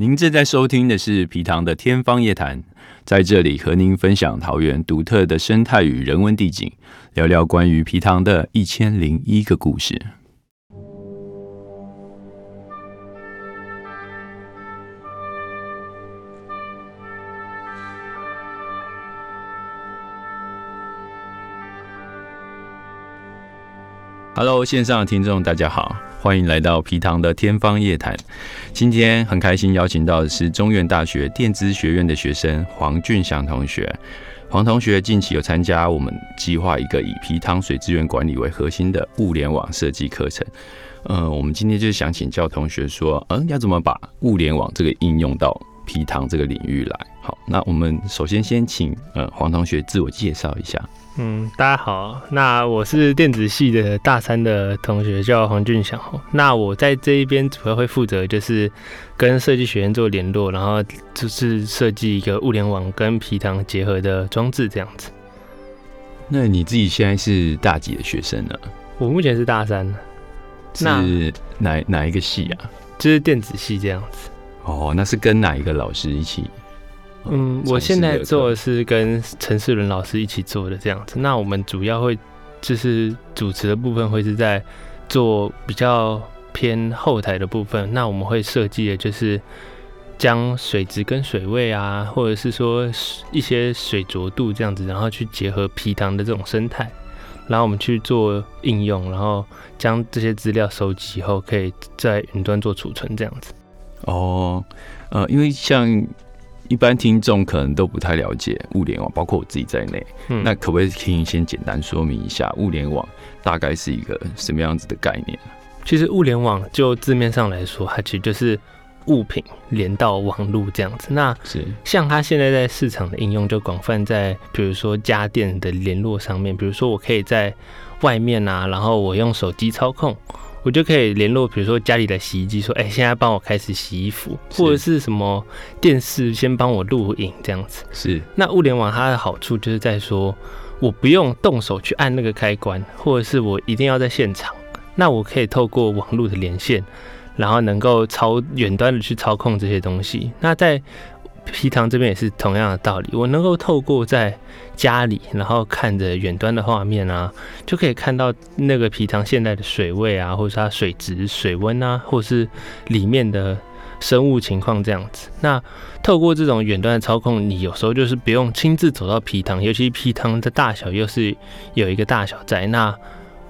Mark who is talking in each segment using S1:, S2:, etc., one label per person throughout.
S1: 您正在收听的是皮糖的天方夜谭，在这里和您分享桃园独特的生态与人文地景，聊聊关于皮糖的一千零一个故事。Hello，线上的听众大家好，欢迎来到皮糖的天方夜谭。今天很开心邀请到的是中原大学电资学院的学生黄俊祥同学。黄同学近期有参加我们计划一个以皮糖水资源管理为核心的物联网设计课程。呃，我们今天就想请教同学说，嗯，要怎么把物联网这个应用到皮糖这个领域来？好，那我们首先先请呃黄同学自我介绍一下。
S2: 嗯，大家好，那我是电子系的大三的同学，叫黄俊祥。那我在这一边主要会负责就是跟设计学院做联络，然后就是设计一个物联网跟皮糖结合的装置这样子。
S1: 那你自己现在是大几的学生呢？
S2: 我目前是大三。
S1: 是哪哪一个系啊？
S2: 就是电子系这样子。
S1: 哦，那是跟哪一个老师一起？
S2: 嗯，我现在做的是跟陈世伦老师一起做的这样子。那我们主要会就是主持的部分会是在做比较偏后台的部分。那我们会设计的就是将水质跟水位啊，或者是说一些水浊度这样子，然后去结合皮糖的这种生态，然后我们去做应用，然后将这些资料收集以后，可以在云端做储存这样子。
S1: 哦，呃，因为像。一般听众可能都不太了解物联网，包括我自己在内。嗯，那可不可以先简单说明一下物联网大概是一个什么样子的概念？
S2: 其实物联网就字面上来说，它其实就是物品连到网络这样子。那是像它现在在市场的应用，就广泛在比如说家电的联络上面，比如说我可以在外面啊，然后我用手机操控。我就可以联络，比如说家里的洗衣机，说：“哎，现在帮我开始洗衣服，或者是什么电视先帮我录影这样子。”
S1: 是。
S2: 那物联网它的好处就是在说，我不用动手去按那个开关，或者是我一定要在现场，那我可以透过网络的连线，然后能够操远端的去操控这些东西。那在皮糖这边也是同样的道理，我能够透过在家里，然后看着远端的画面啊，就可以看到那个皮糖现在的水位啊，或者它水质、水温啊，或是里面的生物情况这样子。那透过这种远端的操控，你有时候就是不用亲自走到皮糖，尤其皮糖的大小又是有一个大小在，那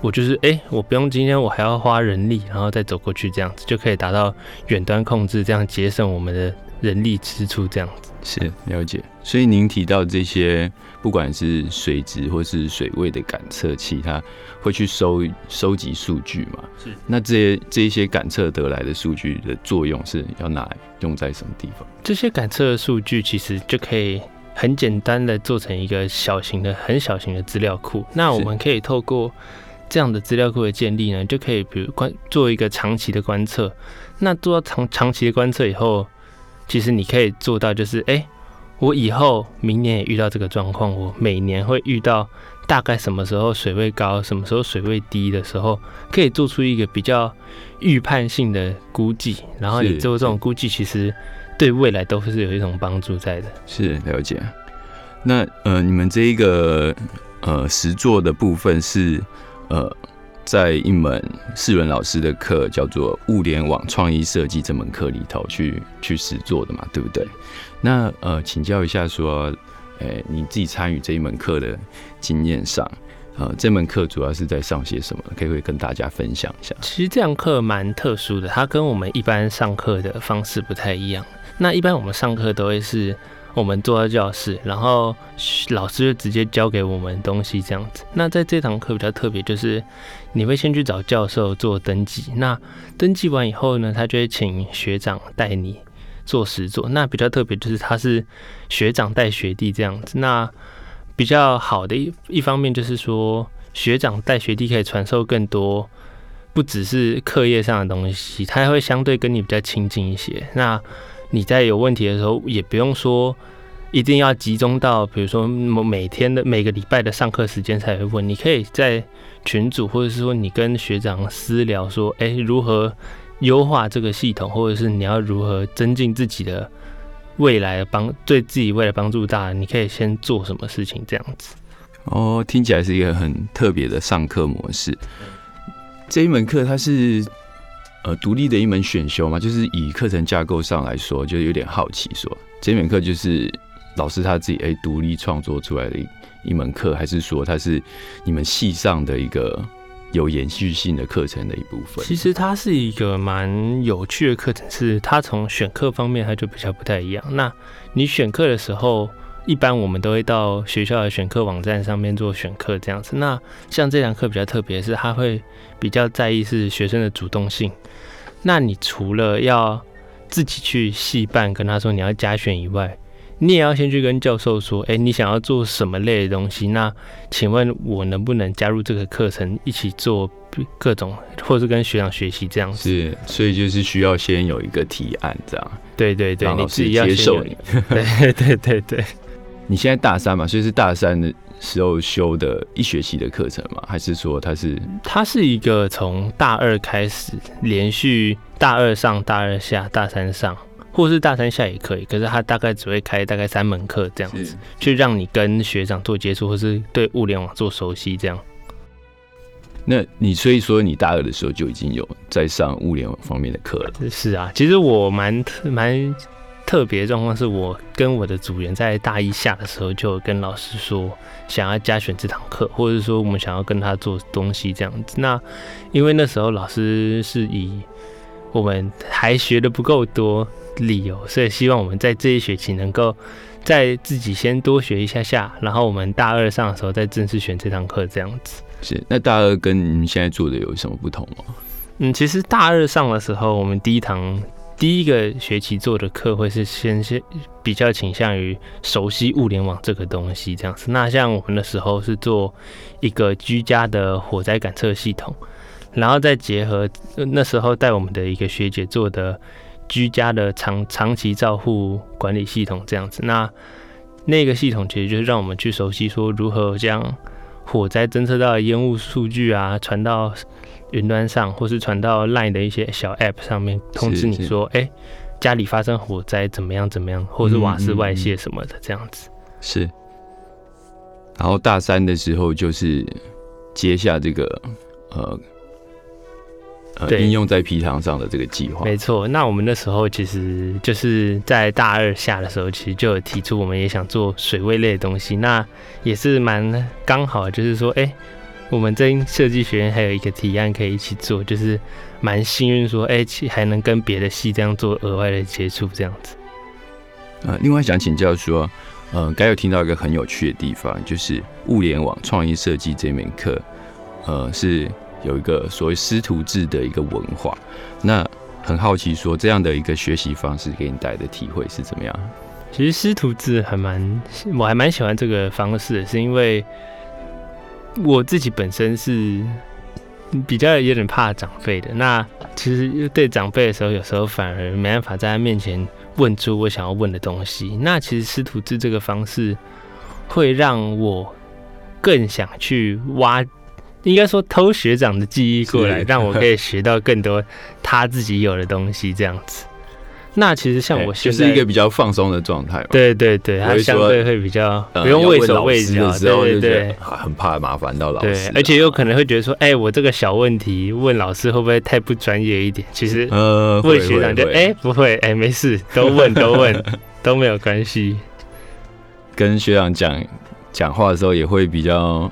S2: 我就是哎，我不用今天我还要花人力，然后再走过去这样子，就可以达到远端控制，这样节省我们的。人力支出这样子
S1: 是了解，所以您提到这些，不管是水质或是水位的感测器，它会去收收集数据嘛？是。那这些这一些感测得来的数据的作用是要拿来用在什么地方？
S2: 这些感测的数据其实就可以很简单的做成一个小型的、很小型的资料库。那我们可以透过这样的资料库的建立呢，就可以比如观做一个长期的观测。那做到长长期的观测以后。其实你可以做到，就是哎，我以后明年也遇到这个状况，我每年会遇到大概什么时候水位高，什么时候水位低的时候，可以做出一个比较预判性的估计。然后你做这种估计，其实对未来都是有一种帮助在的。
S1: 是了解。那呃，你们这一个呃实作的部分是呃。在一门世伦老师的课，叫做《物联网创意设计》这门课里头去去实做的嘛，对不对？那呃，请教一下，说，诶，你自己参与这一门课的经验上，呃，这门课主要是在上些什么？可以会跟大家分享一下。
S2: 其实这堂课蛮特殊的，它跟我们一般上课的方式不太一样。那一般我们上课都会是。我们坐在教室，然后老师就直接教给我们东西这样子。那在这堂课比较特别，就是你会先去找教授做登记。那登记完以后呢，他就会请学长带你做实作。那比较特别就是他是学长带学弟这样子。那比较好的一一方面就是说，学长带学弟可以传授更多，不只是课业上的东西，他还会相对跟你比较亲近一些。那你在有问题的时候，也不用说一定要集中到，比如说每天的每个礼拜的上课时间才会问。你可以在群组，或者是说你跟学长私聊，说，哎，如何优化这个系统，或者是你要如何增进自己的未来帮对自己未来帮助大，你可以先做什么事情这样子。
S1: 哦，听起来是一个很特别的上课模式。这一门课它是呃独立的一门选修嘛，就是以课程架构上来说，就有点好奇说，这门课就是老师他自己哎独立创作出来的一一门课，还是说它是你们系上的一个有延续性的课程的一部分？
S2: 其实它是一个蛮有趣的课程，是它从选课方面它就比较不太一样。那你选课的时候。一般我们都会到学校的选课网站上面做选课这样子。那像这堂课比较特别，是他会比较在意是学生的主动性。那你除了要自己去系办，跟他说你要加选以外，你也要先去跟教授说，哎，你想要做什么类的东西？那请问我能不能加入这个课程，一起做各种，或是跟学长学习这样子？
S1: 是，所以就是需要先有一个提案，这样。
S2: 对对对，
S1: 你自己要接受你。
S2: 对对对对。
S1: 你现在大三嘛，所以是大三的时候修的一学期的课程嘛？还是说它是？
S2: 它是一个从大二开始，连续大二上、大二下、大三上，或是大三下也可以。可是它大概只会开大概三门课这样子，去让你跟学长做接触，或是对物联网做熟悉这样。
S1: 那你所以说你大二的时候就已经有在上物联网方面的课了？
S2: 是啊，其实我蛮蛮。特别状况是我跟我的组员在大一下的时候就跟老师说，想要加选这堂课，或者说我们想要跟他做东西这样子。那因为那时候老师是以我们还学的不够多理由，所以希望我们在这一学期能够在自己先多学一下下，然后我们大二上的时候再正式选这堂课这样子。
S1: 是，那大二跟你们现在做的有什么不同吗？
S2: 嗯，其实大二上的时候，我们第一堂。第一个学期做的课会是先先比较倾向于熟悉物联网这个东西这样子。那像我们的时候是做一个居家的火灾感测系统，然后再结合那时候带我们的一个学姐做的居家的长长期照护管理系统这样子。那那个系统其实就是让我们去熟悉说如何将火灾侦测到的烟雾数据啊传到。云端上，或是传到 LINE 的一些小 App 上面通知你说，哎，家里发生火灾，怎么样怎么样，或是瓦斯外泄什么的，这样子。
S1: 是。然后大三的时候，就是接下这个呃呃应用在皮糖上的这个计划。
S2: 没错。那我们那时候其实就是在大二下的时候，其实就有提出，我们也想做水位类的东西。那也是蛮刚好，就是说，哎。我们在设计学院还有一个提案可以一起做，就是蛮幸运说，哎，还能跟别的系这样做额外的接触，这样子。
S1: 呃，另外想请教说，呃，刚有听到一个很有趣的地方，就是物联网创意设计这门课，呃，是有一个所谓师徒制的一个文化。那很好奇说，这样的一个学习方式给你带来的体会是怎么样？
S2: 其实师徒制还蛮，我还蛮喜欢这个方式，是因为。我自己本身是比较有点怕长辈的，那其实对长辈的时候，有时候反而没办法在他面前问出我想要问的东西。那其实师徒制这个方式会让我更想去挖，应该说偷学长的记忆过来，让我可以学到更多他自己有的东西，这样子。那其实像我
S1: 就是一个比较放松的状态嘛，
S2: 对对对，他相对会比较不用畏手畏脚，对对对，
S1: 很怕麻烦到老师，
S2: 而且有可能会觉得说，哎，我这个小问题问老师会不会太不专业一点？其实呃，问学长就哎不会，哎没事，都问都问 都没有关系。
S1: 跟学长讲讲话的时候也会比较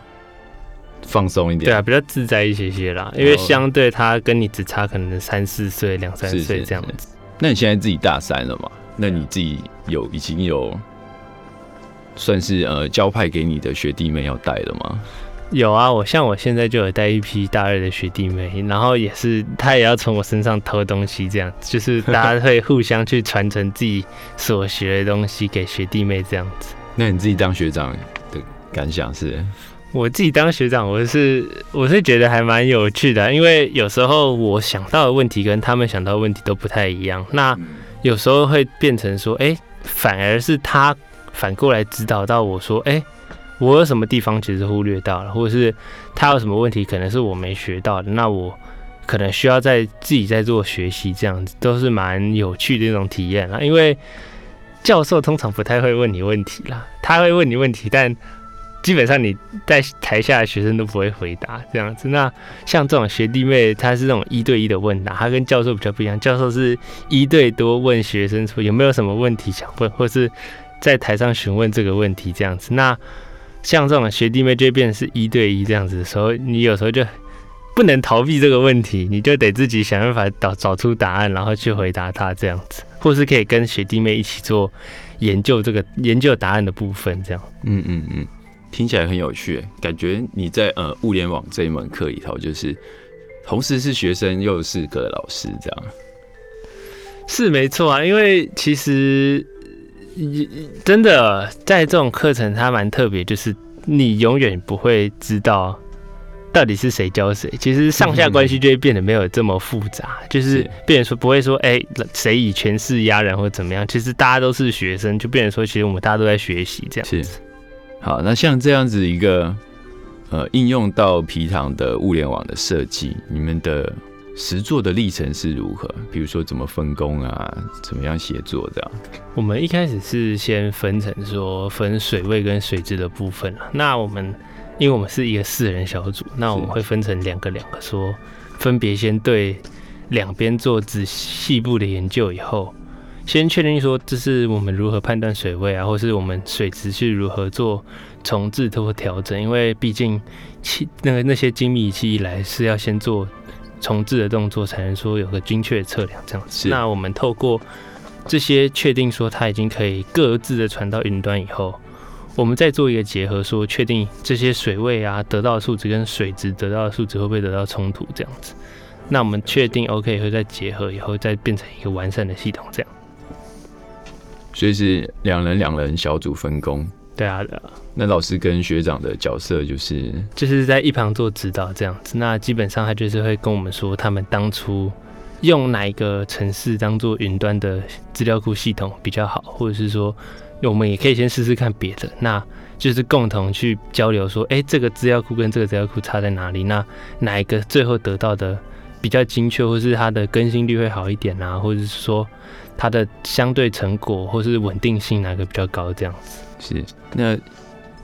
S1: 放松一点，
S2: 对啊，比较自在一些些啦，因为相对他跟你只差可能三四岁、两三岁这样子。
S1: 那你现在自己大三了嘛？那你自己有已经有算是呃交派给你的学弟妹要带了吗？
S2: 有啊，我像我现在就有带一批大二的学弟妹，然后也是他也要从我身上偷东西，这样就是 大家会互相去传承自己所学的东西给学弟妹这样子。
S1: 那你自己当学长的感想是？
S2: 我自己当学长，我是我是觉得还蛮有趣的，因为有时候我想到的问题跟他们想到的问题都不太一样。那有时候会变成说，哎，反而是他反过来指导到我说，哎，我有什么地方其实忽略到了，或者是他有什么问题可能是我没学到的，那我可能需要在自己在做学习，这样子都是蛮有趣的一种体验啦。因为教授通常不太会问你问题啦，他会问你问题，但基本上你在台下的学生都不会回答这样子。那像这种学弟妹，他是那种一对一的问答，他跟教授比较不一样。教授是一对多问学生说有没有什么问题想问，或是在台上询问这个问题这样子。那像这种学弟妹就变成是一对一这样子的时候，你有时候就不能逃避这个问题，你就得自己想办法找找出答案，然后去回答他这样子，或是可以跟学弟妹一起做研究这个研究答案的部分这样。
S1: 嗯嗯嗯，听起来很有趣，感觉你在呃物联网这一门课里头，就是同时是学生又是个老师这样。
S2: 是没错啊，因为其实真的在这种课程它蛮特别，就是你永远不会知道到底是谁教谁。其实上下关系就会变得没有这么复杂，就是
S1: 是
S2: 变成说不会说哎谁以权势压人或者怎么样。其实大家都是学生，就变成说其实我们大家都在学习这样。
S1: 是，好，那像这样子一个呃应用到皮糖的物联网的设计，你们的实作的历程是如何？比如说怎么分工啊，怎么样协作这样？
S2: 我们一开始是先分成说分水位跟水质的部分了。那我们因为我们是一个四人小组，那我们会分成两个两个说，分别先对两边做仔细部的研究以后，先确定说这是我们如何判断水位啊，或是我们水质是如何做重置或调整，因为毕竟器那个那些精密仪器一来是要先做重置的动作，才能说有个精确测量这样子。那我们透过这些确定说它已经可以各自的传到云端以后，我们再做一个结合，说确定这些水位啊得到的数值跟水质得到的数值会不会得到冲突这样子。那我们确定 OK 以后再结合以后，再变成一个完善的系统这样。
S1: 所以是两人两人小组分工。
S2: 对啊，对啊，
S1: 那老师跟学长的角色就是
S2: 就是在一旁做指导这样子。那基本上他就是会跟我们说，他们当初用哪一个城市当做云端的资料库系统比较好，或者是说我们也可以先试试看别的。那就是共同去交流说，哎、这个资料库跟这个资料库差在哪里？那哪一个最后得到的比较精确，或是它的更新率会好一点啊？或者是说它的相对成果或是稳定性哪个比较高？这样子。
S1: 是那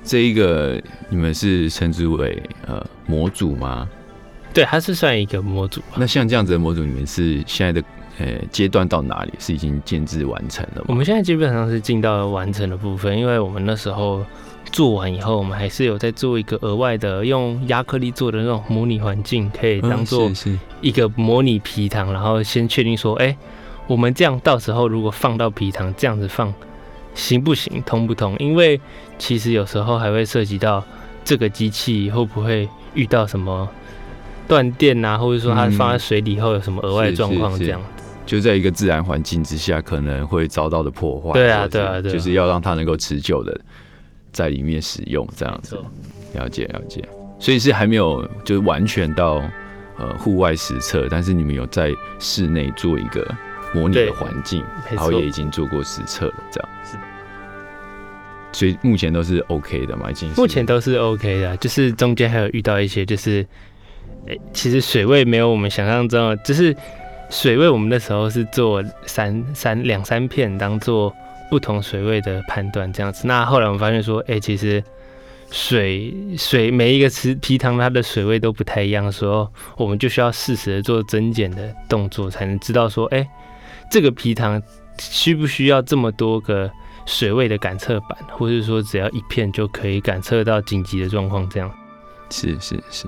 S1: 这一个你们是称之为呃模组吗？
S2: 对，它是算一个模组。
S1: 那像这样子的模组，你们是现在的呃阶段到哪里？是已经建制完成了吗？
S2: 我们现在基本上是进到完成的部分，因为我们那时候做完以后，我们还是有在做一个额外的用亚克力做的那种模拟环境，可以当做一个模拟皮糖，然后先确定说，哎、我们这样到时候如果放到皮糖这样子放行不行，通不通？因为其实有时候还会涉及到这个机器会不会遇到什么断电啊，或者说它
S1: 嗯
S2: 放在水里后有什么额外状况
S1: 是是
S2: 这样。
S1: 就在一个自然环境之下，可能会遭到的破坏。
S2: 对啊对啊对啊
S1: 就是要让它能够持久的在里面使用，这样子。了解了解，所以是还没有就是完全到呃户外实测，但是你们有在室内做一个模拟的环境，然后也已经做过实测了，这样。
S2: 是。
S1: 所以目前都是 OK 的嘛，已经
S2: 目前都是 OK 的，就是中间还有遇到一些，就是，诶、其实水位没有我们想象中的，就是水位我们那时候是做三三两三片当做不同水位的判断这样子。那后来我们发现说，哎、其实水水每一个池皮塘它的水位都不太一样的时候，我们就需要适时的做增减的动作，才能知道说，哎、这个皮塘需不需要这么多个水位的感测板，或者说只要一片就可以感测到紧急的状况，这样。
S1: 是是是。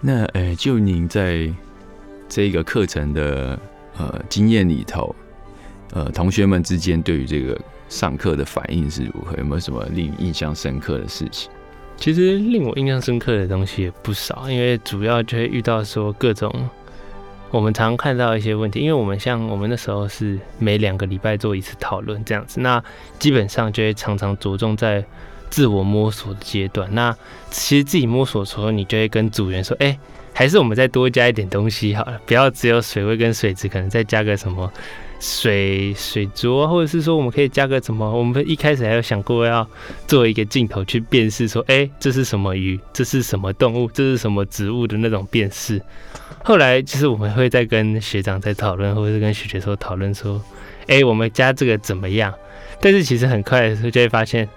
S1: 那呃，就您在这个课程的呃经验里头，呃，同学们之间对于这个上课的反应是如何？有没有什么令你印象深刻的事情？
S2: 其实令我印象深刻的东西也不少，因为主要就会遇到说各种我们常看到一些问题，因为我们像我们那时候是每两个礼拜做一次讨论这样子，那基本上就会常常着重在自我摸索的阶段。那其实自己摸索的时候，你就会跟组员说，哎、还是我们再多加一点东西好了，不要只有水位跟水质，可能再加个什么水水浊，或者是说我们可以加个什么？我们一开始还有想过要做一个镜头去辨识，说，哎，这是什么鱼？这是什么动物？这是什么植物的那种辨识。后来其实我们会再跟学长在讨论，或者是跟学姐说讨论说，哎，我们加这个怎么样？但是其实很快的时候就会发现。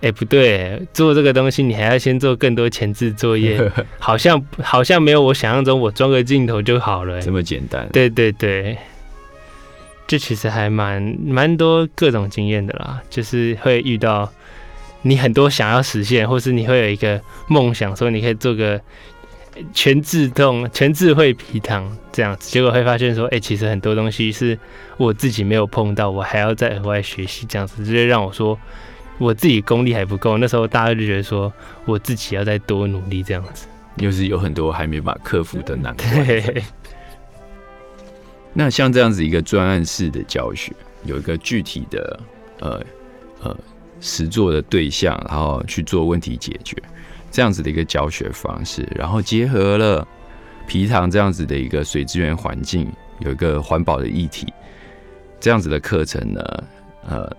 S2: 哎，不对，做这个东西你还要先做更多前置作业，好像好像没有我想象中，我装个镜头就好了，
S1: 这么简单。
S2: 对对对，这其实还蛮蛮多各种经验的啦，就是会遇到你很多想要实现，或是你会有一个梦想，说你可以做个全自动、全智慧皮糖这样子，结果会发现说，哎，其实很多东西是我自己没有碰到，我还要再额外学习，这样子，直接让我说。我自己功力还不够，那时候大家就觉得说我自己要再多努力这样子，
S1: 又是有很多还没把克服的难关。那像这样子一个专案式的教学，有一个具体的呃呃实作的对象，然后去做问题解决，这样子的一个教学方式，然后结合了皮塘这样子的一个水资源环境，有一个环保的议题，这样子的课程呢，呃。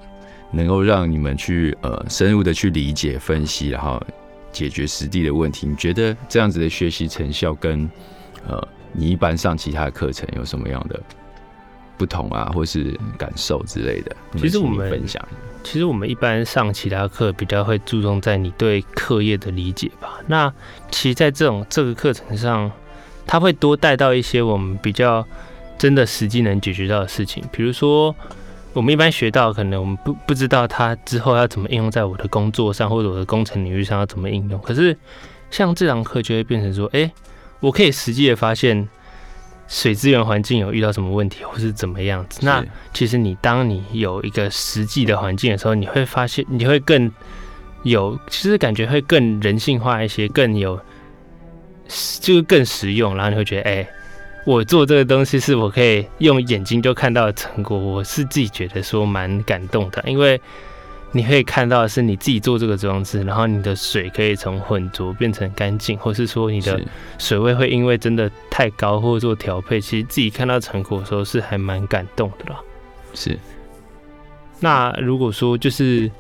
S1: 能够让你们去呃深入的去理解、分析，然后解决实地的问题。你觉得这样子的学习成效跟呃你一般上其他的课程有什么样的不同啊，或是感受之类的？
S2: 其实我们
S1: 分享，
S2: 其实我们一般上其他课比较会注重在你对课业的理解吧。那其实在这种这个课程上，他会多带到一些我们比较真的实际能解决到的事情，比如说。我们一般学到，可能我们不不知道它之后要怎么应用在我的工作上，或者我的工程领域上要怎么应用。可是像这堂课就会变成说，哎，我可以实际的发现水资源环境有遇到什么问题，或是怎么样子。那其实你当你有一个实际的环境的时候，你会发现你会更有，其实感觉会更人性化一些，更有就是更实用。然后你会觉得，哎。我做这个东西是我可以用眼睛就看到的成果，我是自己觉得说蛮感动的，因为你可以看到的是你自己做这个装置，然后你的水可以从浑浊变成干净，或是说你的水位会因为真的太高或者做调配，其实自己看到成果的时候是还蛮感动的啦。
S1: 是。
S2: 那如果说就是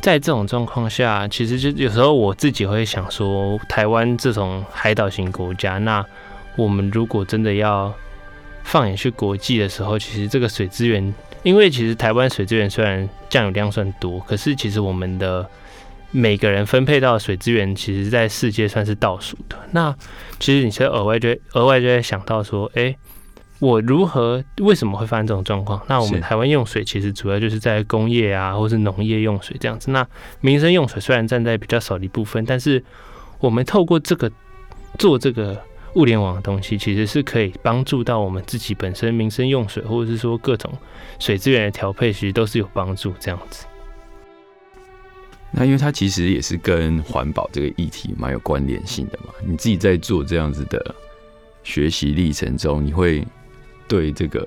S2: 在这种状况下，其实就有时候我自己会想说，台湾这种海岛型国家，那我们如果真的要放眼去国际的时候，其实这个水资源，因为其实台湾水资源虽然降雨量算多，可是其实我们的每个人分配到的水资源，其实在世界算是倒数的。那其实你在额外就额外就会想到说，哎，我如何为什么会发生这种状况？那我们台湾用水其实主要就是在工业啊，或是农业用水这样子。那民生用水虽然占在比较少的一部分，但是我们透过这个做这个。物联网的东西其实是可以帮助到我们自己本身民生用水，或者是说各种水资源的调配，其实都是有帮助这样子。
S1: 那因为它其实也是跟环保这个议题蛮有关联性的嘛。你自己在做这样子的学习历程中，你会对这个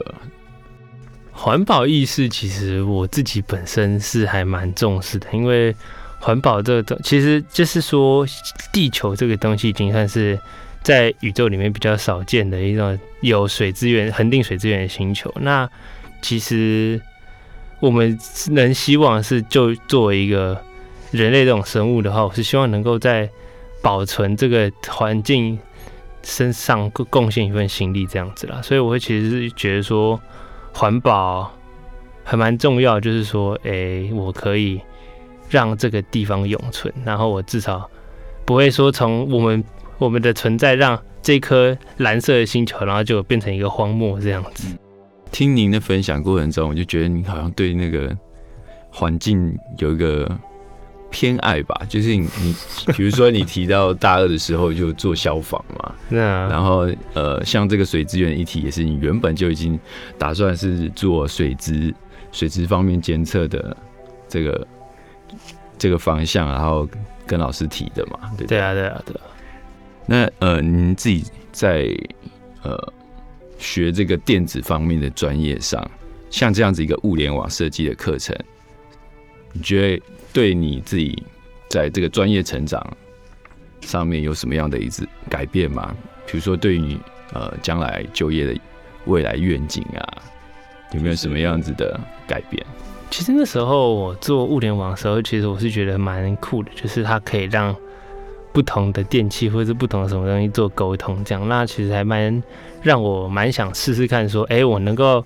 S2: 环保意识，其实我自己本身是还蛮重视的，因为环保这个东，其实就是说地球这个东西已经算是。在宇宙里面比较少见的一种有水资源、恒定水资源的星球，那其实我们能希望是就作为一个人类这种生物的话，我是希望能够在保存这个环境身上贡贡献一份心力，这样子啦。所以我会其实是觉得说环保还蛮重要，就是说，哎，我可以让这个地方永存，然后我至少不会说从我们。我们的存在让这颗蓝色的星球，然后就变成一个荒漠这样子。
S1: 听您的分享过程中，我就觉得您好像对那个环境有一个偏爱吧。就是你你，比如说你提到大二的时候就做消防嘛，
S2: 那
S1: 然后呃，像这个水资源一体也是你原本就已经打算是做水质、水质方面监测的这个这个方向，然后跟老师提的嘛，对
S2: 对啊，对啊，对。
S1: 那呃，您自己在呃学这个电子方面的专业上，像这样子一个物联网设计的课程，你觉得对你自己在这个专业成长上面有什么样的一次改变吗？比如说，对于呃将来就业的未来愿景啊，有没有什么样子的改变？
S2: 其实那时候我做物联网的时候，其实我是觉得蛮酷的，就是它可以让不同的电器或者是不同的什么东西做沟通，这样那其实还蛮让我蛮想试试看，说，哎，我能够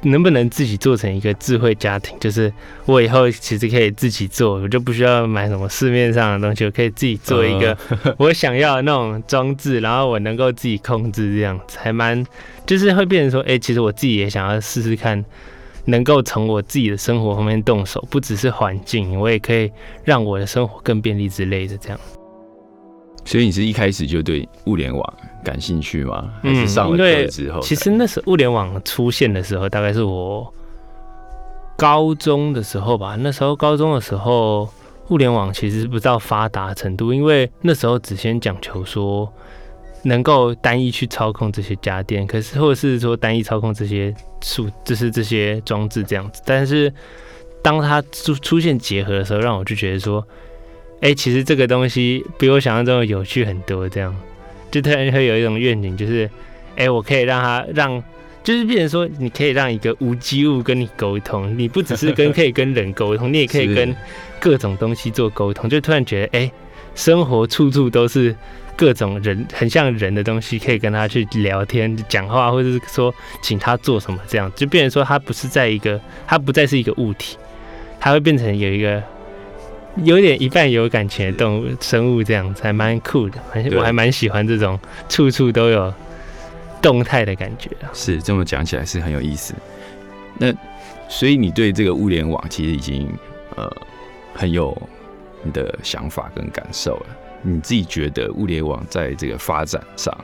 S2: 能不能自己做成一个智慧家庭？就是我以后其实可以自己做，我就不需要买什么市面上的东西，我可以自己做一个 我想要的那种装置，然后我能够自己控制，这样子还蛮就是会变成说，哎，其实我自己也想要试试看。能够从我自己的生活方面动手，不只是环境，我也可以让我的生活更便利之类的。这样，
S1: 所以你是一开始就对物联网感兴趣吗？还是上了课之后？
S2: 其实那时候物联网出现的时候，大概是我高中的时候吧。那时候高中的时候，物联网其实不到发达程度，因为那时候只先讲求说。能够单一去操控这些家电，可是或者是说单一操控这些数，就是这些装置这样子。但是当它出出现结合的时候，让我就觉得说，哎，其实这个东西比我想象中的有趣很多。这样就突然会有一种愿景，就是，哎，我可以让它让，就是变成说，你可以让一个无机物跟你沟通，你不只是跟可以跟人沟通，你也可以跟各种东西做沟通。就突然觉得，哎，生活处处都是。各种人很像人的东西，可以跟他去聊天、讲话，或者是说请他做什么，这样就变成说他不是在一个，他不再是一个物体，他会变成有一个有点一半有感情的动物生物，这样才蛮酷的。我还蛮喜欢这种处处都有动态的感觉啊。
S1: 是这么讲起来是很有意思。那所以你对这个物联网其实已经呃很有你的想法跟感受了。你自己觉得物联网在这个发展上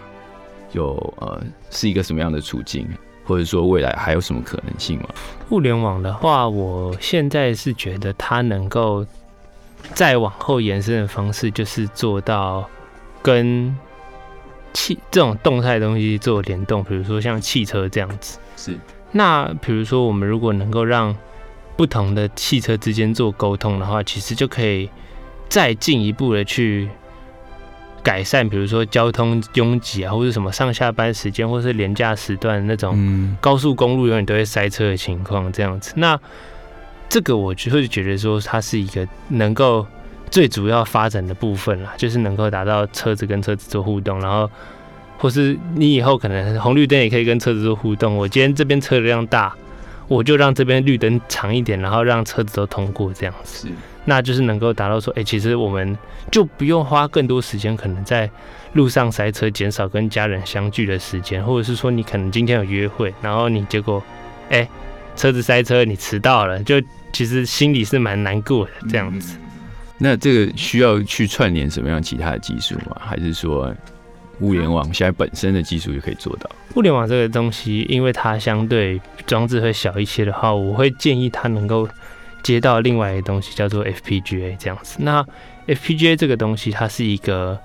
S1: 有呃是一个什么样的处境，或者说未来还有什么可能性吗？
S2: 物联网的话，我现在是觉得它能够再往后延伸的方式，就是做到跟汽这种动态东西做联动，比如说像汽车这样子。
S1: 是。
S2: 那比如说我们如果能够让不同的汽车之间做沟通的话，其实就可以再进一步的去。改善，比如说交通拥挤啊，或者什么上下班时间，或是廉价时段那种高速公路永远都会塞车的情况，这样子。那这个我就会觉得说，它是一个能够最主要发展的部分啦，就是能够达到车子跟车子做互动，然后或是你以后可能红绿灯也可以跟车子做互动。我今天这边车流量大，我就让这边绿灯长一点，然后让车子都通过这样子。那就是能够达到说，哎，其实我们就不用花更多时间，可能在路上塞车，减少跟家人相聚的时间，或者是说你可能今天有约会，然后你结果，哎，车子塞车，你迟到了，就其实心里是蛮难过的这样子。
S1: 那这个需要去串联什么样其他的技术吗？还是说物联网现在本身的技术就可以做到？
S2: 物联网这个东西，因为它相对装置会小一些的话，我会建议它能够。接到另外一个东西叫做 FPGA 这样子，那 FPGA 这个东西它是一个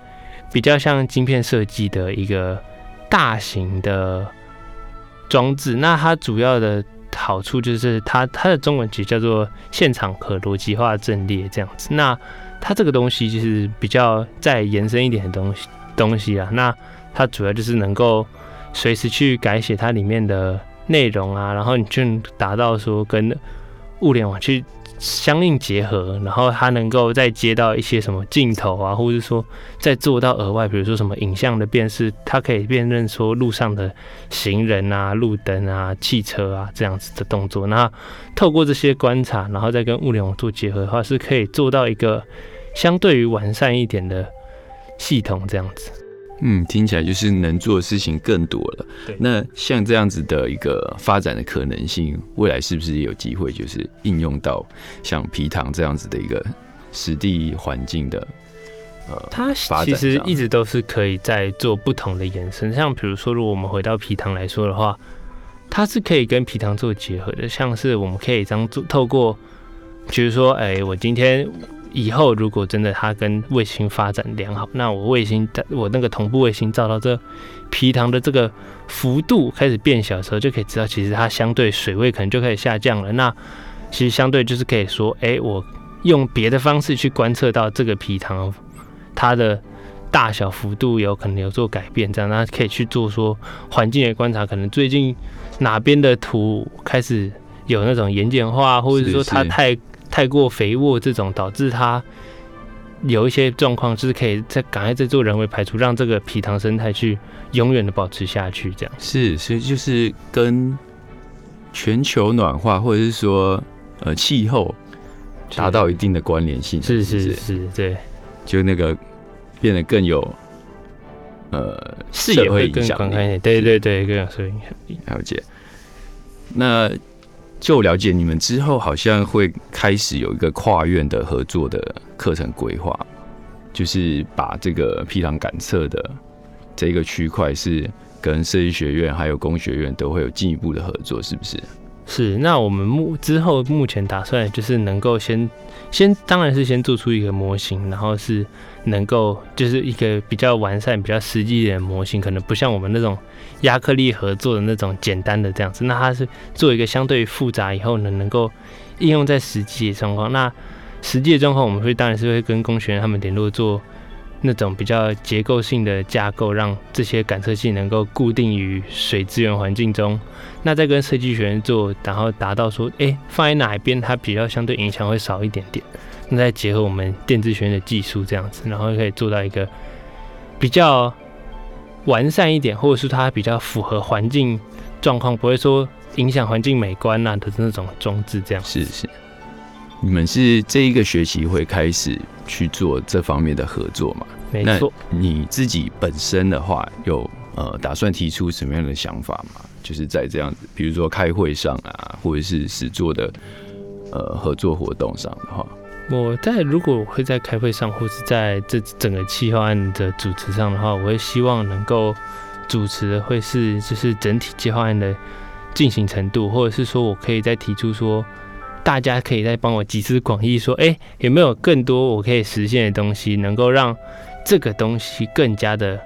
S2: 比较像晶片设计的一个大型的装置，那它主要的好处就是它它的中文其实叫做现场可逻辑化阵列这样子，那它这个东西就是比较再延伸一点的东西东西啊，那它主要就是能够随时去改写它里面的内容啊，然后你就达到说跟物联网去相应结合，然后它能够再接到一些什么镜头啊，或者说再做到额外，比如说什么影像的辨识，它可以辨认说路上的行人啊、路灯啊、汽车啊这样子的动作。那透过这些观察，然后再跟物联网做结合的话，是可以做到一个相对于完善一点的系统这样子。
S1: 嗯，听起来就是能做的事情更多了。那像这样子的一个发展的可能性，未来是不是有机会就是应用到像皮糖这样子的一个实地环境的？
S2: 呃，它其实一直都是可以在做不同的延伸。像比如说，如果我们回到皮糖来说的话，它是可以跟皮糖做结合的。像是我们可以这样做，透过，比如说，哎，我今天。以后如果真的它跟卫星发展良好，那我卫星我那个同步卫星照到这皮糖的这个幅度开始变小的时候，就可以知道其实它相对水位可能就开始下降了。那其实相对就是可以说，哎，我用别的方式去观测到这个皮糖它的大小幅度有可能有做改变，这样那可以去做说环境的观察，可能最近哪边的土开始有那种盐碱化，或者说它太太过肥沃，这种导致它有一些状况，就是可以在赶快在做人为排除，让这个皮塘生态去永远的保持下去。这样
S1: 是，所以就是跟全球暖化或者是说呃气候达到一定的关联性。
S2: 是是是，对，
S1: 就那个。变得更有，呃，
S2: 视野会更广开一点。对对对，更有社会影响力。
S1: 了解。那就了解你们之后好像会开始有一个跨院的合作的课程规划，就是把这个批量感测的这个区块是跟设计学院还有工学院都会有进一步的合作，是不是？
S2: 是。那我们目之后目前打算就是能够先先，当然是先做出一个模型，然后是。能够就是一个比较完善、比较实际的模型，可能不像我们那种亚克力合作的那种简单的这样子。那它是做一个相对复杂以后呢，能够应用在实际的状况。那实际的状况，我们会当然是会跟工学院他们联络做那种比较结构性的架构，让这些感测器能够固定于水资源环境中。那再跟设计学院做，然后达到说，哎，放在哪一边它比较相对影响会少一点点。那再结合我们电子学院的技术这样子，然后可以做到一个比较完善一点，或者是它比较符合环境状况，不会说影响环境美观呐的那种装置这样。
S1: 是是，你们是这一个学期会开始去做这方面的合作嘛？
S2: 没错。
S1: 你自己本身的话，有呃打算提出什么样的想法吗？就是在这样子，比如说开会上啊，或者是实做的呃合作活动上的话。
S2: 我在如果会在开会上，或是在这整个企划案的主持上的话，我会希望能够主持的会是就是整体计划案的进行程度，或者是说我可以再提出说，大家可以再帮我集思广益，说哎有没有更多我可以实现的东西，能够让这个东西更加的。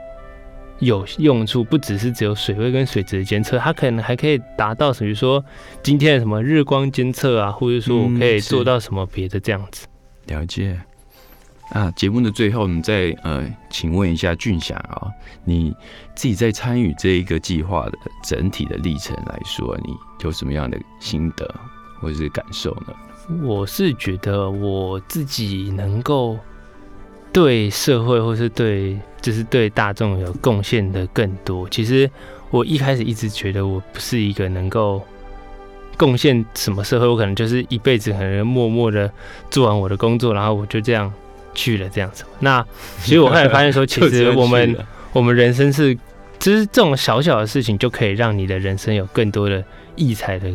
S2: 有用处不只是只有水位跟水质的监测，它可能还可以达到，比如说今天的什么日光监测啊，或者说我可以做到什么别的这样子。
S1: 了解。啊，节目的最后，我们再呃，请问一下俊霞啊，你自己在参与这一个计划的整体的历程来说，你有什么样的心得或者是感受呢？
S2: 我是觉得我自己能够。对社会或是对就是对大众有贡献的更多。其实我一开始一直觉得我不是一个能够贡献什么社会，我可能就是一辈子可能默默的做完我的工作，然后我就这样去了这样子。那其实我后来发现说，其实 我们我们人生是，其实这种小小的事情就可以让你的人生有更多的异彩的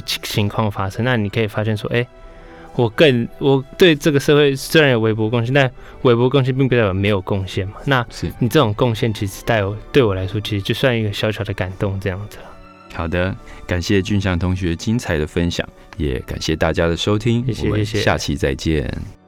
S2: 这情况发生。那你可以发现说，哎。我更我对这个社会虽然有微薄贡献，但微薄贡献并不代表没有贡献嘛。那是你这种贡献，其实带有对我来说，其实就算一个小小的感动这样子了。
S1: 好的，感谢俊祥同学精彩的分享，也感谢大家的收听，
S2: 谢谢，
S1: 下期再见。